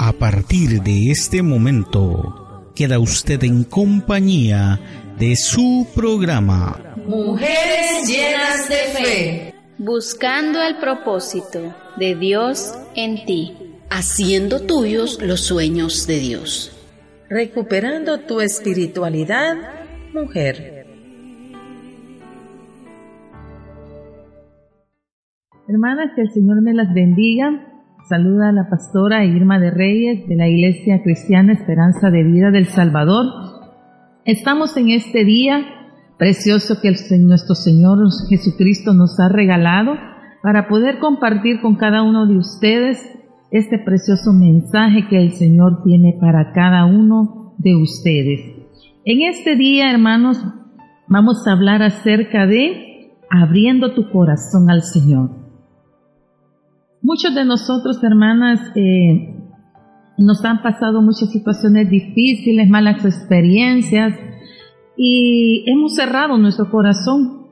A partir de este momento, queda usted en compañía de su programa Mujeres llenas de fe. Buscando el propósito de Dios en ti. Haciendo tuyos los sueños de Dios. Recuperando tu espiritualidad, mujer. Hermanas, que el Señor me las bendiga. Saluda a la pastora Irma de Reyes de la Iglesia Cristiana Esperanza de Vida del Salvador. Estamos en este día precioso que el, nuestro Señor Jesucristo nos ha regalado para poder compartir con cada uno de ustedes este precioso mensaje que el Señor tiene para cada uno de ustedes. En este día, hermanos, vamos a hablar acerca de abriendo tu corazón al Señor. Muchos de nosotros, hermanas, eh, nos han pasado muchas situaciones difíciles, malas experiencias y hemos cerrado nuestro corazón,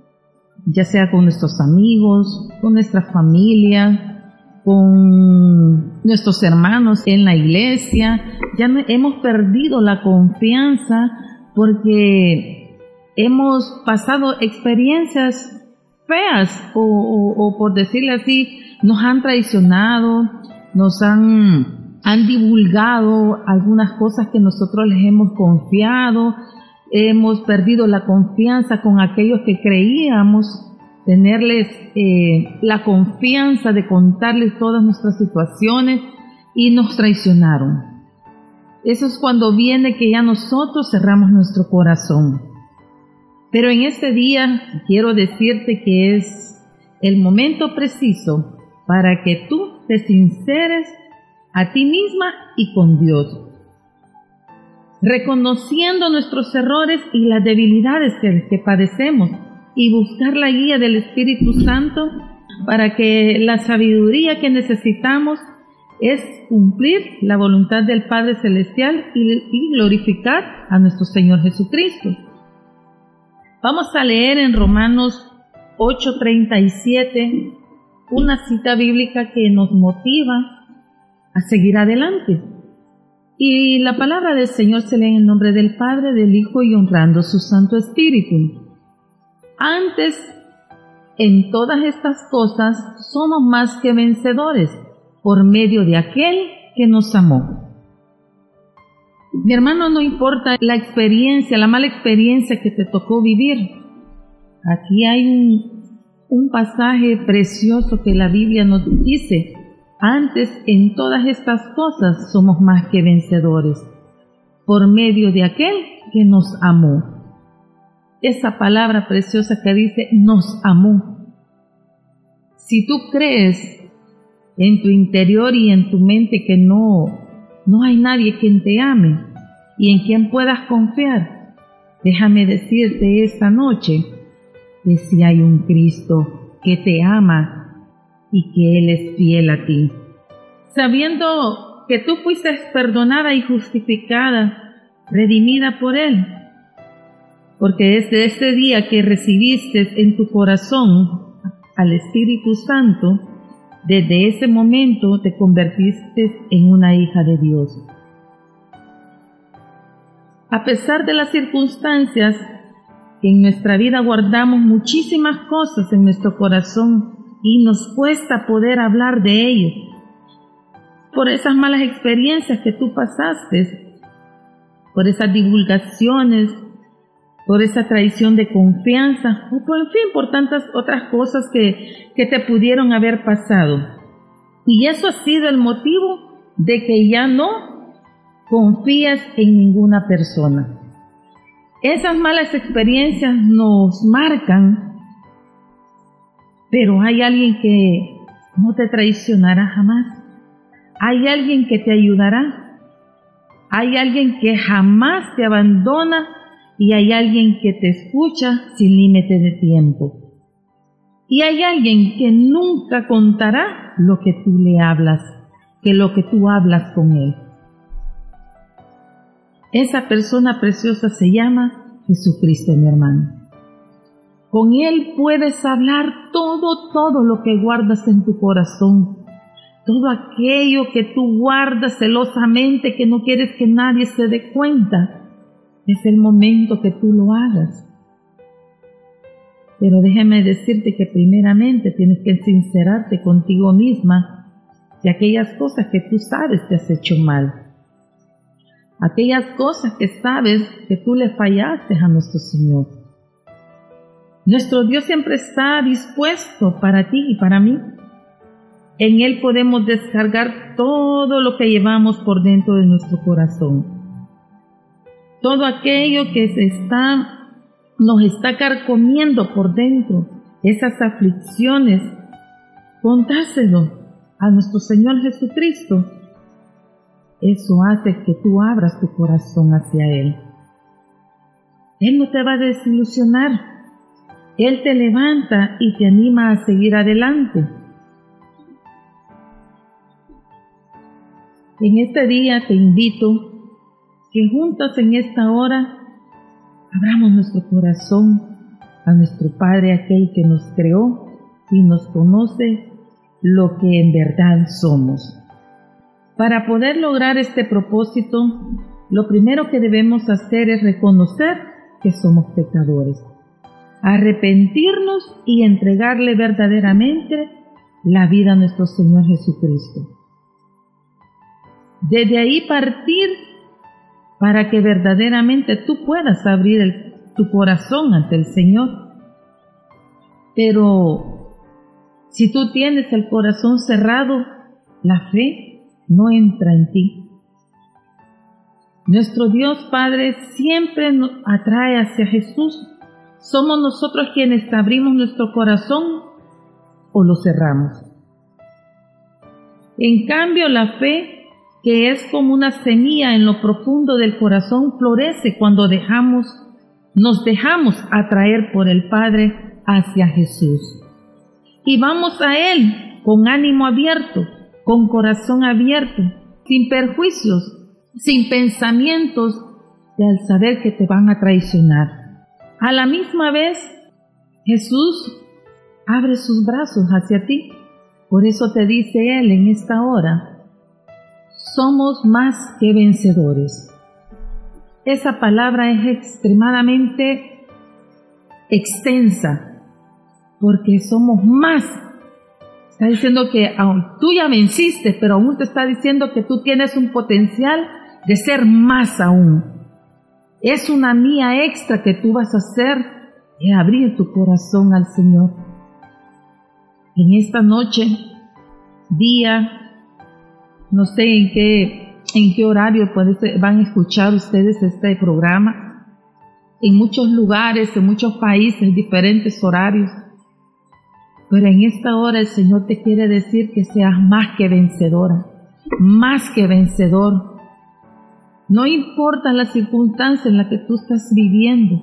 ya sea con nuestros amigos, con nuestra familia, con nuestros hermanos en la iglesia. Ya hemos perdido la confianza porque hemos pasado experiencias feas o, o, o por decirle así, nos han traicionado, nos han, han divulgado algunas cosas que nosotros les hemos confiado, hemos perdido la confianza con aquellos que creíamos tenerles eh, la confianza de contarles todas nuestras situaciones y nos traicionaron. Eso es cuando viene que ya nosotros cerramos nuestro corazón. Pero en este día quiero decirte que es el momento preciso para que tú te sinceres a ti misma y con Dios, reconociendo nuestros errores y las debilidades que, que padecemos y buscar la guía del Espíritu Santo para que la sabiduría que necesitamos es cumplir la voluntad del Padre Celestial y, y, glorificar a nuestro Señor Jesucristo. Vamos a leer en Romanos 8:37 una cita bíblica que nos motiva a seguir adelante. Y la palabra del Señor se lee en el nombre del Padre, del Hijo y honrando su Santo Espíritu. Antes, en todas estas cosas, somos más que vencedores por medio de aquel que nos amó. Mi hermano, no importa la experiencia, la mala experiencia que te tocó vivir. Aquí hay un, un pasaje precioso que la Biblia nos dice, antes en todas estas cosas somos más que vencedores, por medio de aquel que nos amó. Esa palabra preciosa que dice nos amó. Si tú crees en tu interior y en tu mente que no, no hay nadie quien te ame y en quien puedas confiar, déjame decirte esta noche que si hay un Cristo que te ama y que Él es fiel a ti. Sabiendo que tú fuiste perdonada y justificada, redimida por Él, porque desde ese día que recibiste en tu corazón al Espíritu Santo, desde ese momento te convertiste en una hija de Dios. A pesar de las circunstancias, en nuestra vida guardamos muchísimas cosas en nuestro corazón y nos cuesta poder hablar de ello. Por esas malas experiencias que tú pasaste, por esas divulgaciones, por esa traición de confianza, o por en fin, por tantas otras cosas que, que te pudieron haber pasado. Y eso ha sido el motivo de que ya no confías en ninguna persona. Esas malas experiencias nos marcan, pero hay alguien que no te traicionará jamás. Hay alguien que te ayudará. Hay alguien que jamás te abandona y hay alguien que te escucha sin límite de tiempo. Y hay alguien que nunca contará lo que tú le hablas, que lo que tú hablas con él. Esa persona preciosa se llama Jesucristo, mi hermano. Con Él puedes hablar todo, todo lo que guardas en tu corazón. Todo aquello que tú guardas celosamente, que no quieres que nadie se dé cuenta. Es el momento que tú lo hagas. Pero déjame decirte que primeramente tienes que sincerarte contigo misma de aquellas cosas que tú sabes te has hecho mal. Aquellas cosas que sabes que tú le fallaste a nuestro Señor. Nuestro Dios siempre está dispuesto para ti y para mí. En Él podemos descargar todo lo que llevamos por dentro de nuestro corazón. Todo aquello que se está, nos está carcomiendo por dentro, esas aflicciones, contáselo a nuestro Señor Jesucristo. Eso hace que tú abras tu corazón hacia Él. Él no te va a desilusionar. Él te levanta y te anima a seguir adelante. En este día te invito que juntos en esta hora abramos nuestro corazón a nuestro Padre, aquel que nos creó y nos conoce lo que en verdad somos. Para poder lograr este propósito, lo primero que debemos hacer es reconocer que somos pecadores arrepentirnos y entregarle verdaderamente la vida a nuestro Señor Jesucristo. Desde ahí partir para que verdaderamente tú puedas abrir tu corazón ante el Señor. Pero si tú tienes el corazón cerrado, la fe no entra en ti. Nuestro Dios Padre siempre nos atrae hacia Jesús somos nosotros quienes abrimos nuestro corazón o lo cerramos. En cambio, la fe, que es como una semilla en lo profundo del corazón, florece cuando dejamos, nos dejamos atraer por el Padre hacia Jesús. Y vamos a Él con ánimo abierto, con corazón abierto, sin perjuicios, sin pensamientos de al saber que te van a traicionar. A la misma vez, Jesús abre sus brazos hacia ti. Por eso te dice Él en esta hora, somos más que vencedores. Esa palabra es extremadamente extensa, porque somos más. Está diciendo que tú ya venciste, pero aún te está diciendo que tú tienes un potencial de ser más aún. Es una mía extra que tú vas a hacer y abrir tu corazón al Señor. En esta noche, día, no sé en qué, en qué horario van a escuchar ustedes este programa. En muchos lugares, en muchos países, diferentes horarios. Pero en esta hora el Señor te quiere decir que seas más que vencedora, más que vencedor no importa la circunstancia en la que tú estás viviendo.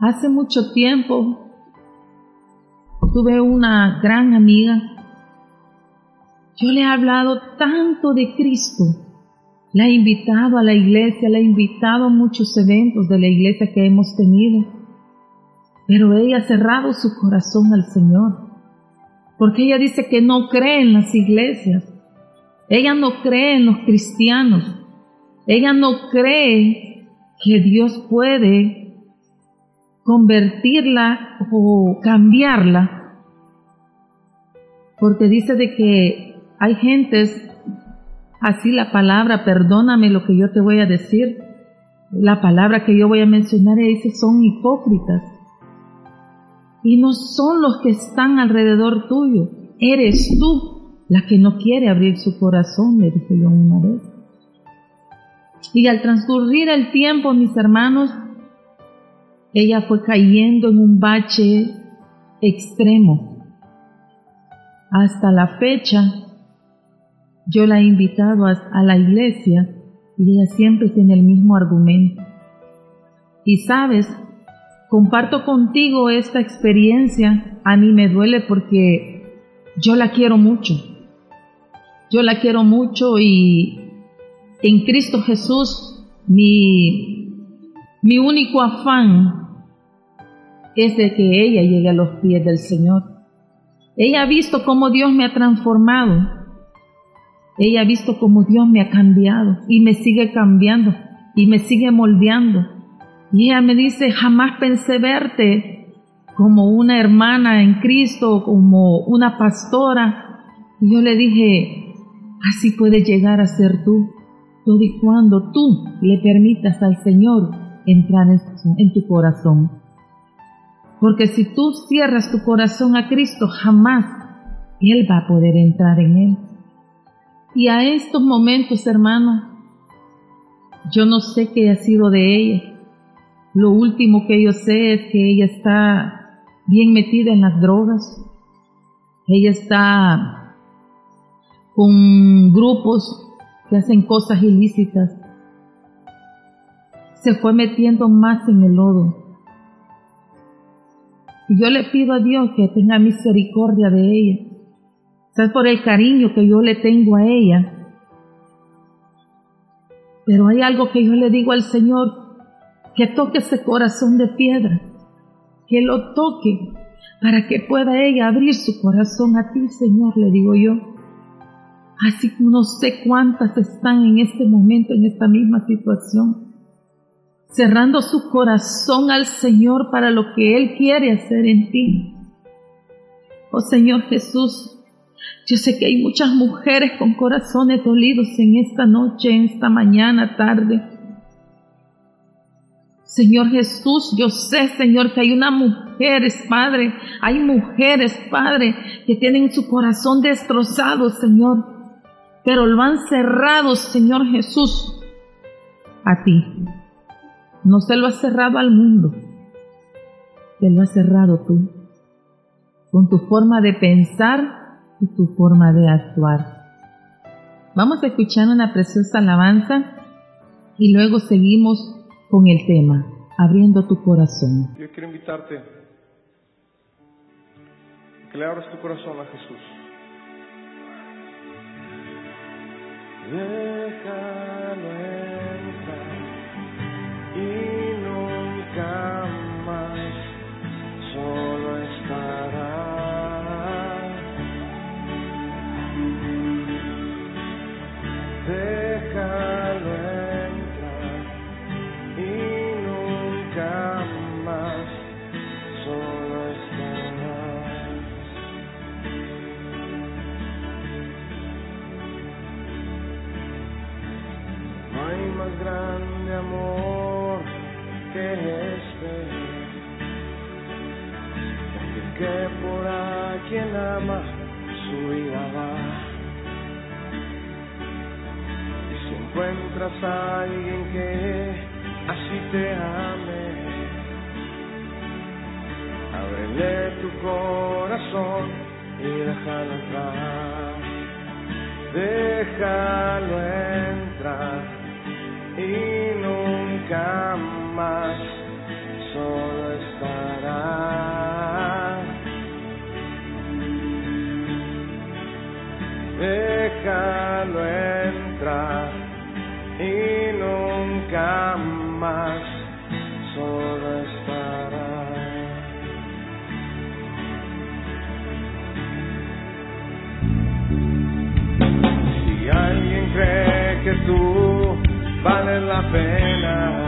Hace mucho tiempo tuve una gran amiga. Yo le he hablado tanto de Cristo. La he invitado a la iglesia, la he invitado a muchos eventos de la iglesia que hemos tenido. Pero ella ha cerrado su corazón al Señor. Porque ella dice que no cree en las iglesias. Ella no cree en los cristianos. Ella no cree que Dios puede convertirla o cambiarla, porque dice de que hay gentes, así la palabra, perdóname lo que yo te voy a decir, la palabra que yo voy a mencionar, ella dice, son hipócritas. Y no son los que están alrededor tuyo, eres tú la que no quiere abrir su corazón, le dije yo una vez. Y al transcurrir el tiempo, mis hermanos, ella fue cayendo en un bache extremo. hasta la fecha, yo la he invitado a, la iglesia y ella siempre tiene el mismo argumento. Y sabes, comparto contigo esta experiencia, a mí me duele porque yo la quiero mucho. Yo la quiero mucho y en Cristo Jesús mi, mi único afán es de que ella llegue a los pies del Señor. Ella ha visto cómo Dios me ha transformado. Ella ha visto cómo Dios me ha cambiado y me sigue cambiando y me sigue moldeando. Y ella me dice, jamás pensé verte como una hermana en Cristo, como una pastora. Y yo le dije, así puedes llegar a ser tú, todo y cuando tú le permitas al Señor entrar en tu corazón. Porque si tú cierras tu corazón a Cristo, jamás Él va a poder entrar en Él. Y a estos momentos, hermano, yo no sé qué ha sido de ella. Lo último que yo sé es que ella está bien metida en las drogas. Ella está con grupos que hacen cosas ilícitas. Se fue metiendo más en el lodo. Y yo le pido a Dios que tenga misericordia de ella. ¿Sabes? Por el cariño que yo le tengo a ella. Pero hay algo que yo le digo al Señor, que toque ese corazón de piedra, que lo toque para que pueda ella abrir su corazón a ti, Señor, le digo yo. Así que no sé cuántas están en este momento en esta misma situación cerrando su corazón al Señor para lo que Él quiere hacer en ti. Oh Señor Jesús, yo sé que hay muchas mujeres con corazones dolidos en esta noche, en esta mañana, tarde. Señor Jesús, yo sé, Señor, que hay una mujeres, Padre, hay mujeres, Padre, que tienen su corazón destrozado, Señor, pero lo han cerrado, Señor Jesús, a ti. No se lo has cerrado al mundo, te lo has cerrado tú, con tu forma de pensar y tu forma de actuar. Vamos a escuchar una preciosa alabanza y luego seguimos con el tema Abriendo tu corazón. Yo quiero invitarte a que le abras tu corazón a Jesús. Déjalo entrar y nunca. grande amor que esperé. Que por a quien ama su vida va. Y si encuentras a alguien que así te ame, ábrele tu corazón y déjalo entrar. Déjalo entrar. jamás solo estarás. Déjalo entrar y nunca más solo estarás. Si alguien cree que tú vales la pena.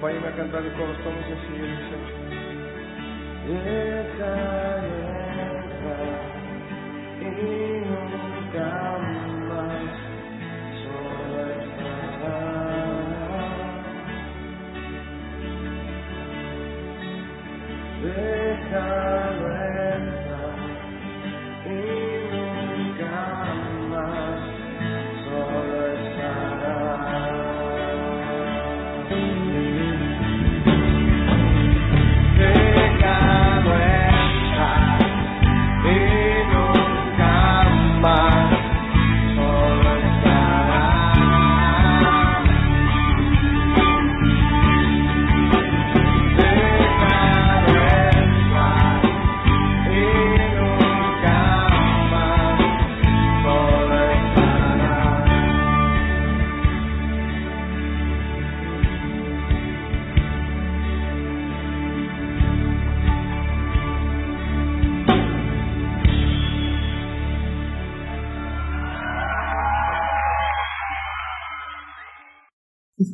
Acompáñame a cantar el coro, estamos así, dice. Déjalo entrar y nunca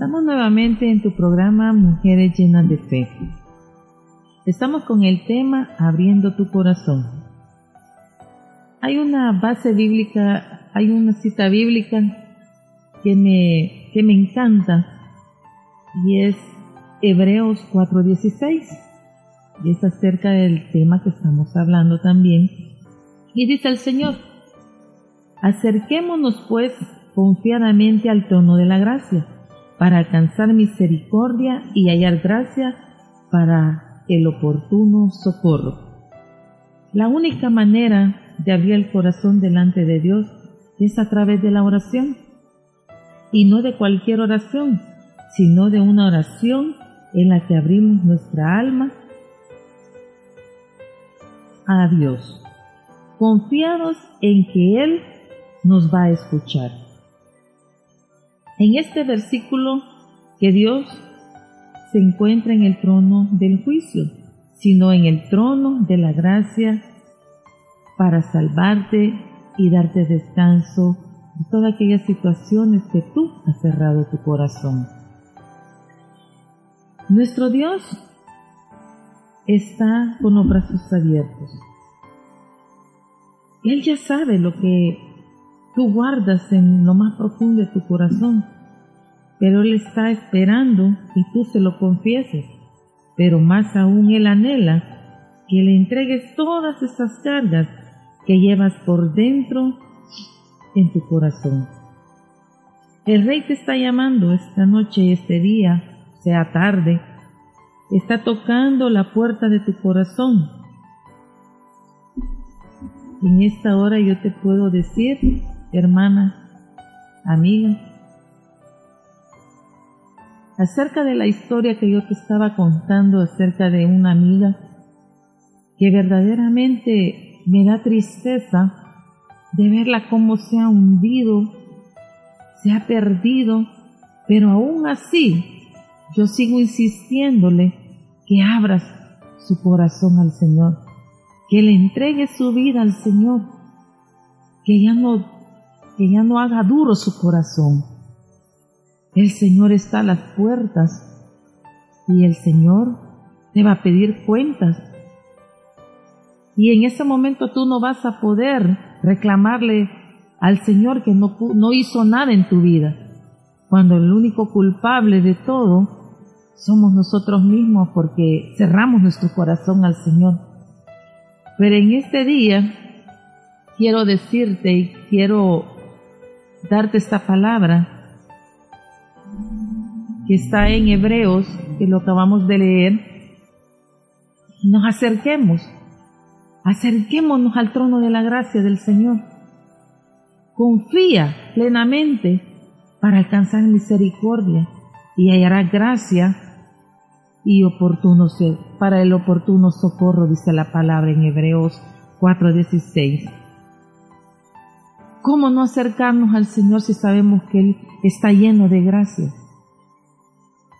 Estamos nuevamente en tu programa Mujeres llenas de fe. Estamos con el tema Abriendo tu corazón. Hay una base bíblica, hay una cita bíblica que me, que me encanta y es Hebreos 4:16 y es acerca del tema que estamos hablando también. Y dice el Señor, acerquémonos pues confiadamente al trono de la gracia para alcanzar misericordia y hallar gracia para el oportuno socorro. La única manera de abrir el corazón delante de Dios es a través de la oración. Y no de cualquier oración, sino de una oración en la que abrimos nuestra alma a Dios, confiados en que Él nos va a escuchar. En este versículo que Dios se encuentra en el trono del juicio, sino en el trono de la gracia para salvarte y darte descanso de todas aquellas situaciones que tú has cerrado tu corazón. Nuestro Dios está con los brazos abiertos. Él ya sabe lo que tú guardas en lo más profundo de tu corazón, pero Él está esperando que tú se lo confieses, pero más aún Él anhela que le entregues todas esas cargas que llevas por dentro en tu corazón. El Rey te está llamando esta noche, este día, sea tarde, está tocando la puerta de tu corazón. En esta hora yo te puedo decir, hermana, amiga, acerca de la historia que yo te estaba contando acerca de una amiga que verdaderamente me da tristeza de verla cómo se ha hundido, se ha perdido, pero aún así yo sigo insistiéndole que abras su corazón al Señor, que le entregue su vida al Señor, que ya no, que ya no haga duro su corazón. El Señor está a las puertas y el Señor te va a pedir cuentas. Y en ese momento tú no vas a poder reclamarle al Señor que no, no hizo nada en tu vida, cuando el único culpable de todo somos nosotros mismos porque cerramos nuestro corazón al Señor. Pero en este día quiero decirte y quiero darte esta palabra que está en Hebreos, que lo acabamos de leer. Nos acerquemos, acerquémonos al trono de la gracia del Señor. Confía plenamente para alcanzar misericordia y hallará gracia y oportuno para el oportuno socorro, dice la palabra en Hebreos 4:16. ¿Cómo no acercarnos al Señor si sabemos que Él está lleno de gracia?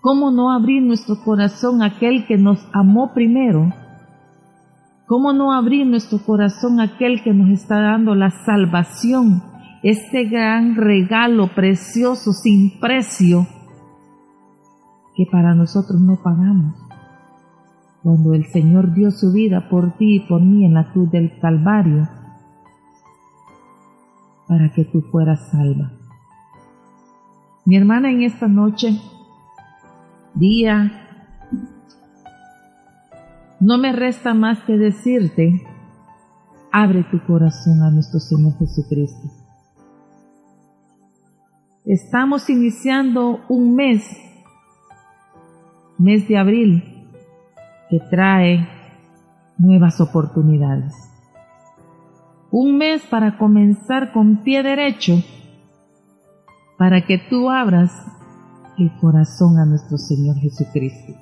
¿Cómo no abrir nuestro corazón a aquel que nos amó primero? ¿Cómo no abrir nuestro corazón a aquel que nos está dando la salvación, este gran regalo precioso, sin precio, que para nosotros no pagamos? Cuando el Señor dio su vida por ti y por mí en la cruz del Calvario, para que tú fueras salva. Mi hermana en esta noche, día, no me resta más que decirte, abre tu corazón a nuestro Señor Jesucristo. Estamos iniciando un mes, mes de abril, que trae nuevas oportunidades un mes para comenzar con pie derecho, para que tú abras el corazón a nuestro Señor Jesucristo.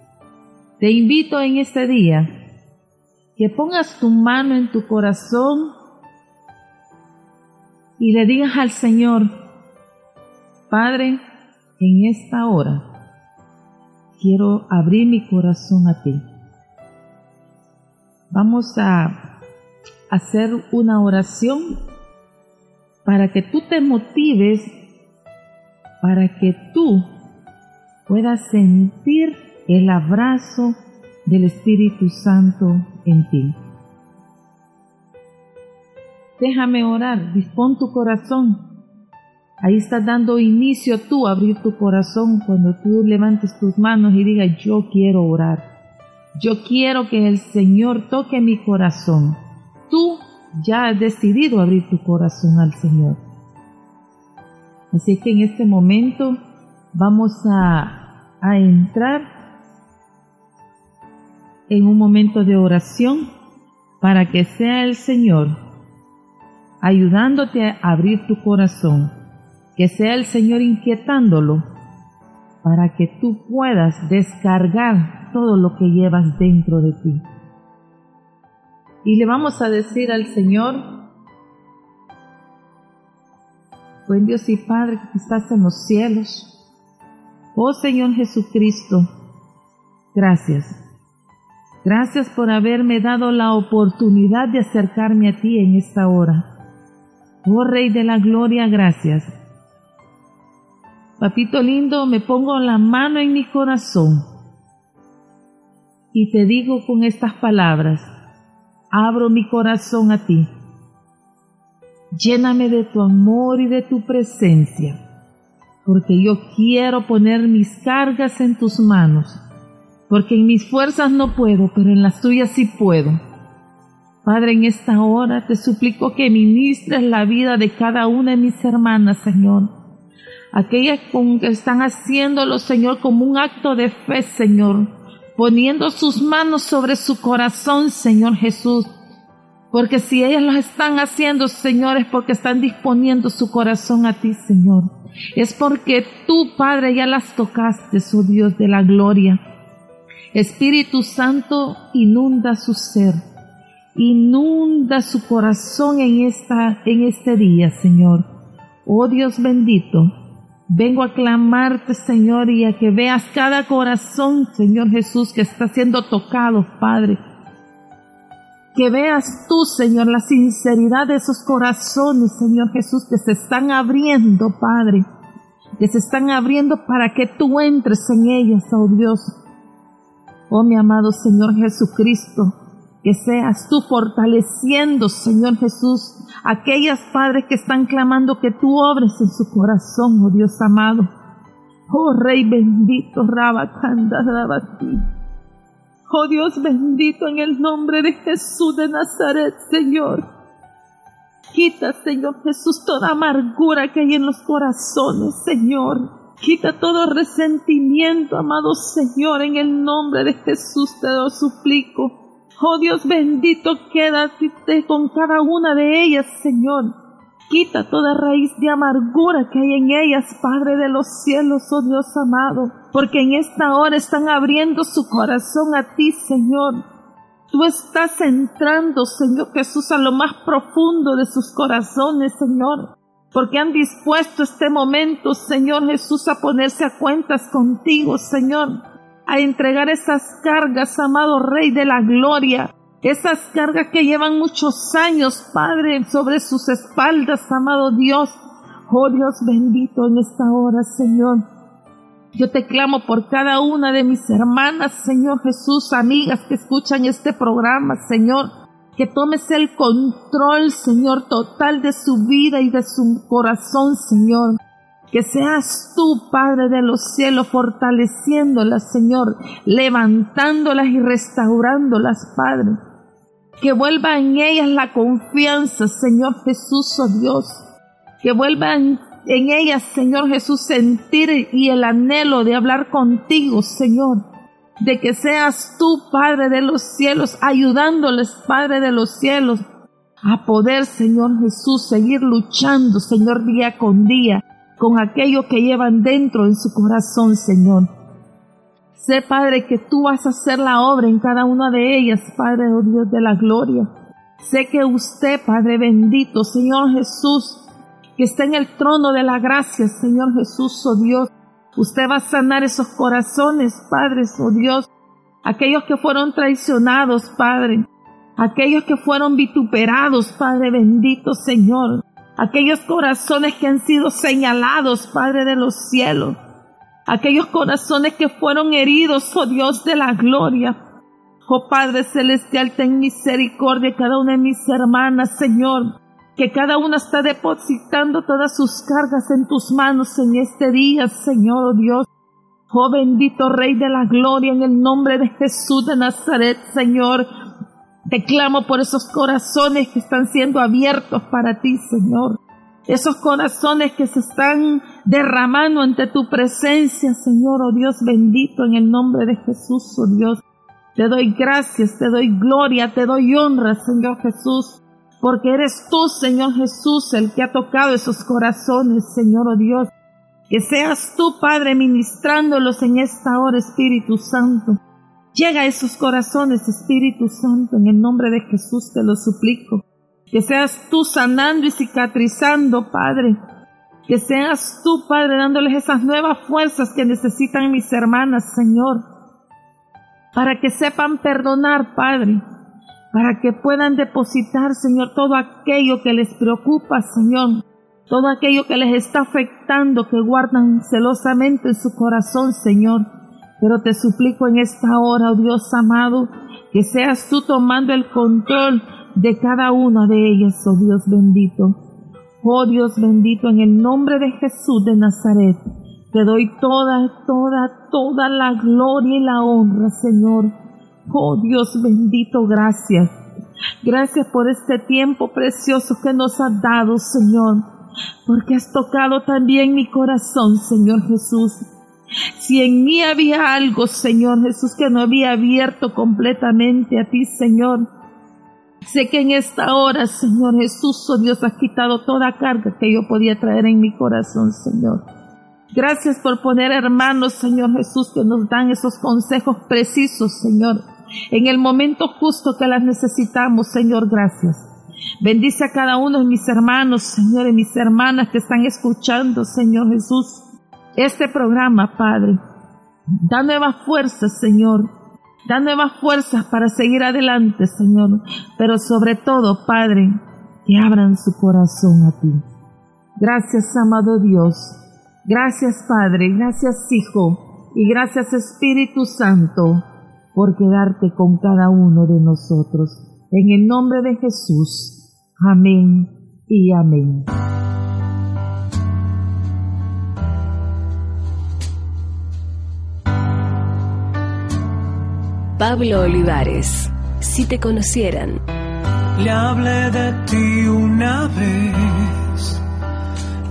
Te invito en este día que pongas tu mano en tu corazón y le digas al Señor, Padre, en esta hora quiero abrir mi corazón a ti. Vamos a hacer una oración para que tú te motives, para que tú puedas sentir el abrazo del Espíritu Santo en ti. Déjame orar, dispón tu corazón. Ahí estás dando inicio tú abrir tu corazón cuando tú levantes tus manos y digas, yo quiero orar. Yo quiero que el Señor toque mi corazón tú ya has decidido abrir tu corazón al Señor. Así que en este momento vamos a, entrar en un momento de oración para que sea el Señor ayudándote a abrir tu corazón, que sea el Señor inquietándolo para que tú puedas descargar todo lo que llevas dentro de ti. Y le vamos a decir al Señor, buen Dios y Padre que estás en los cielos, oh Señor Jesucristo, gracias. Gracias por haberme dado la oportunidad de acercarme a ti en esta hora. Oh Rey de la Gloria, gracias. Papito lindo, me pongo la mano en mi corazón y te digo con estas palabras, abro mi corazón a ti. Lléname de tu amor y de tu presencia, porque yo quiero poner mis cargas en tus manos, porque en mis fuerzas no puedo, pero en las tuyas sí puedo. Padre, en esta hora te suplico que ministres la vida de cada una de mis hermanas, Señor. Aquellas que están haciéndolo, Señor, como un acto de fe, Señor poniendo sus manos sobre su corazón, Señor Jesús. Porque si ellas lo están haciendo, Señor, es porque están disponiendo su corazón a ti, Señor. Es porque tú, Padre, ya las tocaste, oh Dios de la gloria. Espíritu Santo, inunda su ser, inunda su corazón en esta, en este día, Señor. Oh Dios bendito, Vengo a clamarte, Señor, y a que veas cada corazón, Señor Jesús, que está siendo tocado, Padre. Que veas tú, Señor, la sinceridad de esos corazones, Señor Jesús, que se están abriendo, Padre. Que se están abriendo para que tú entres en ellas, oh Dios. Oh mi amado Señor Jesucristo, que seas tú fortaleciendo, Señor Jesús, aquellas padres que están clamando que tú obres en su corazón, oh Dios amado. Oh Rey bendito, Rabacanda, Rabati. Oh Dios bendito, en el nombre de Jesús de Nazaret, Señor. Quita, Señor Jesús, toda amargura que hay en los corazones, Señor. Quita todo resentimiento, amado Señor, en el nombre de Jesús te lo suplico. Oh Dios bendito, quédate con cada una de ellas, Señor. Quita toda raíz de amargura que hay en ellas, Padre de los cielos, oh Dios amado, porque en esta hora están abriendo su corazón a ti, Señor. Tú estás entrando, Señor Jesús, a lo más profundo de sus corazones, Señor. porque han dispuesto este momento, Señor Jesús, a ponerse a cuentas contigo, Señor, a entregar esas cargas, amado Rey de la Gloria, esas cargas que llevan muchos años, Padre, sobre sus espaldas, amado Dios. Oh Dios bendito en esta hora, Señor. Yo te clamo por cada una de mis hermanas, Señor Jesús, amigas que escuchan este programa, Señor. Que tomes el control, Señor, total de su vida y de su corazón, Señor. Que seas tú, Padre de los cielos, fortaleciéndolas, Señor, levantándolas y restaurándolas, Padre. Que vuelva en ellas la confianza, Señor Jesús, oh Dios. Que vuelva en, en ellas, Señor Jesús, sentir y el anhelo de hablar contigo, Señor. De que seas tú, Padre de los cielos, ayudándoles, Padre de los cielos, a poder, Señor Jesús, seguir luchando, Señor, día con día, con aquello que llevan dentro en su corazón, Señor. Sé, Padre, que tú vas a hacer la obra en cada una de ellas, Padre, oh Dios de la gloria. Sé que usted, Padre bendito, Señor Jesús, que está en el trono de la gracia, Señor Jesús, oh Dios, usted va a sanar esos corazones, Padre, oh Dios, aquellos que fueron traicionados, Padre, aquellos que fueron vituperados, Padre bendito, Señor, aquellos corazones que han sido señalados, Padre de los cielos, aquellos corazones que fueron heridos, oh Dios de la gloria. Oh Padre Celestial, ten misericordia de cada una de mis hermanas, Señor, que cada una está depositando todas sus cargas en tus manos en este día, Señor oh Dios. Oh bendito Rey de la Gloria, en el nombre de Jesús de Nazaret, Señor. Te clamo por esos corazones que están siendo abiertos para ti, Señor. Esos corazones que se están derramando ante tu presencia, Señor, oh Dios bendito, en el nombre de Jesús, oh Dios. Te doy gracias, te doy gloria, te doy honra, Señor Jesús, porque eres tú, Señor Jesús, el que ha tocado esos corazones, Señor, oh Dios. Que seas tú, Padre, ministrándolos en esta hora, Espíritu Santo. Llega a esos corazones, Espíritu Santo, en el nombre de Jesús te lo suplico. Que seas tú sanando y cicatrizando, Padre. Que seas tú, Padre, dándoles esas nuevas fuerzas que necesitan mis hermanas, Señor. Para que sepan perdonar, Padre. Para que puedan depositar, Señor, todo aquello que les preocupa, Señor. Todo aquello que les está afectando, que guardan celosamente en su corazón, Señor. Pero te suplico en esta hora, oh Dios amado, que seas tú tomando el control de cada una de ellas, oh Dios bendito. Oh Dios bendito, en el nombre de Jesús de Nazaret, te doy toda, toda, toda la gloria y la honra, Señor. Oh Dios bendito, gracias. Gracias por este tiempo precioso que nos has dado, Señor, porque has tocado también mi corazón, Señor Jesús. Si en mí había algo, Señor Jesús, que no había abierto completamente a ti, Señor, sé que en esta hora, Señor Jesús, oh Dios, has quitado toda carga que yo podía traer en mi corazón, Señor. Gracias por poner hermanos, Señor Jesús, que nos dan esos consejos precisos, Señor, en el momento justo que las necesitamos, Señor, gracias. Bendice a cada uno de mis hermanos, Señor, y mis hermanas que están escuchando, Señor Jesús, este programa, Padre. Da nuevas fuerzas, Señor. Da nuevas fuerzas para seguir adelante, Señor. Pero sobre todo, Padre, que abran su corazón a ti. Gracias, amado Dios. Gracias, Padre. Gracias, Hijo. Y gracias, Espíritu Santo, por quedarte con cada uno de nosotros. En el nombre de Jesús. Amén y amén. Pablo Olivares, si te conocieran. Le hablé de ti una vez,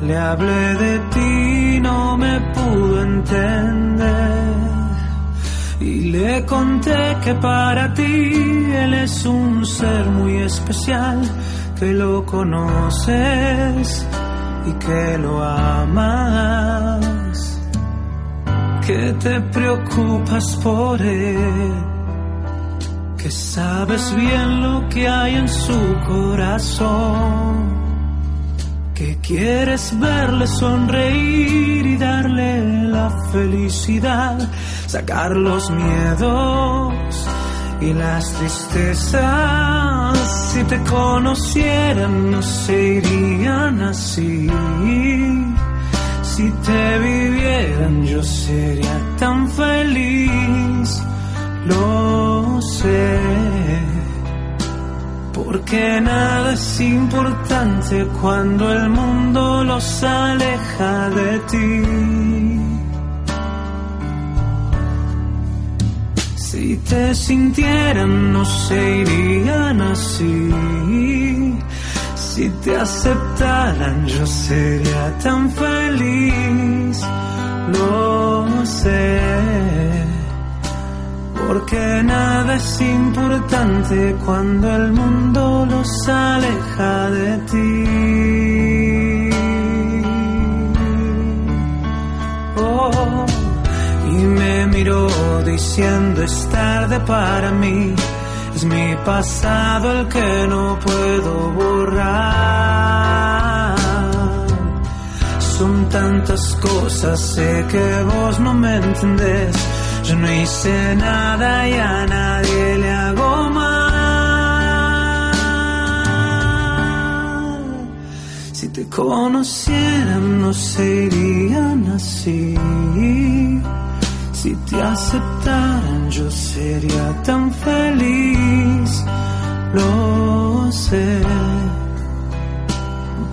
le hablé de ti, no me pudo entender. Y le conté que para ti él es un ser muy especial, que lo conoces y que lo amas, que te preocupas por él sabes bien lo que hay en su corazón, que quieres verle sonreír y darle la felicidad, sacar los miedos y las tristezas. Si te conocieran no se irían así. Si te vivieran yo sería tan feliz, lo sé. Porque nada es importante cuando el mundo los aleja de ti. Si te sintieran no se irían así. Si te aceptaran yo sería tan feliz. Lo sé. Porque nada es importante cuando el mundo los aleja de ti. Oh, y me miró diciendo es tarde para mí. Es mi pasado el que no puedo borrar. Son tantas cosas, sé que vos no me entendés. Yo no hice nada y a nadie le hago mal. Si te conocieran no se irían así. Si te aceptaran yo sería tan feliz, lo sé.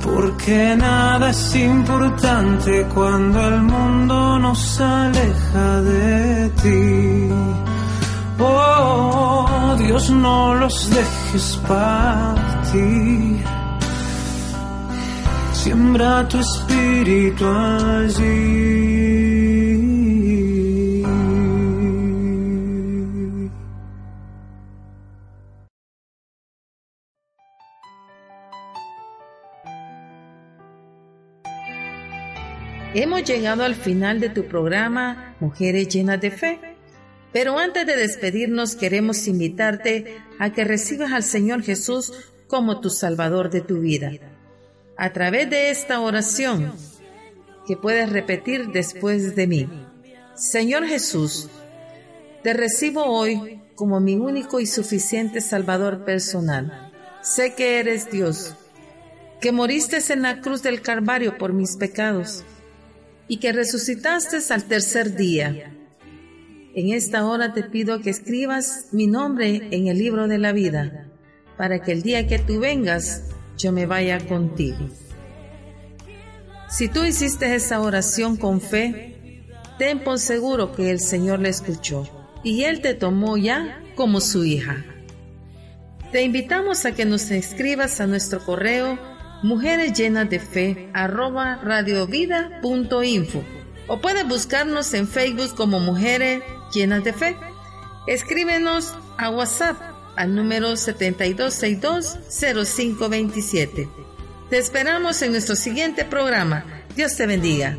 Porque nada es importante cuando el mundo nos aleja de ti. Oh, Dios, no los dejes partir. Siembra tu espíritu allí. Hemos llegado al final de tu programa Mujeres llenas de fe. Pero antes de despedirnos queremos invitarte a que recibas al Señor Jesús como tu Salvador de tu vida. A través de esta oración que puedes repetir después de mí. Señor Jesús, te recibo hoy como mi único y suficiente Salvador personal. Sé que eres Dios, que moriste en la cruz del Calvario por mis pecados y que resucitaste al tercer día. En esta hora te pido que escribas mi nombre en el libro de la vida, para que el día que tú vengas yo me vaya contigo. Si tú hiciste esa oración con fe, ten por seguro que el Señor le escuchó y Él te tomó ya como su hija. Te invitamos a que nos escribas a nuestro correo mujeres llenas de fe arroba radiovida.info o puedes buscarnos en Facebook como Mujeres Llenas de Fe. Escríbenos a WhatsApp al número 72620527. Te esperamos en nuestro siguiente programa. Dios te bendiga.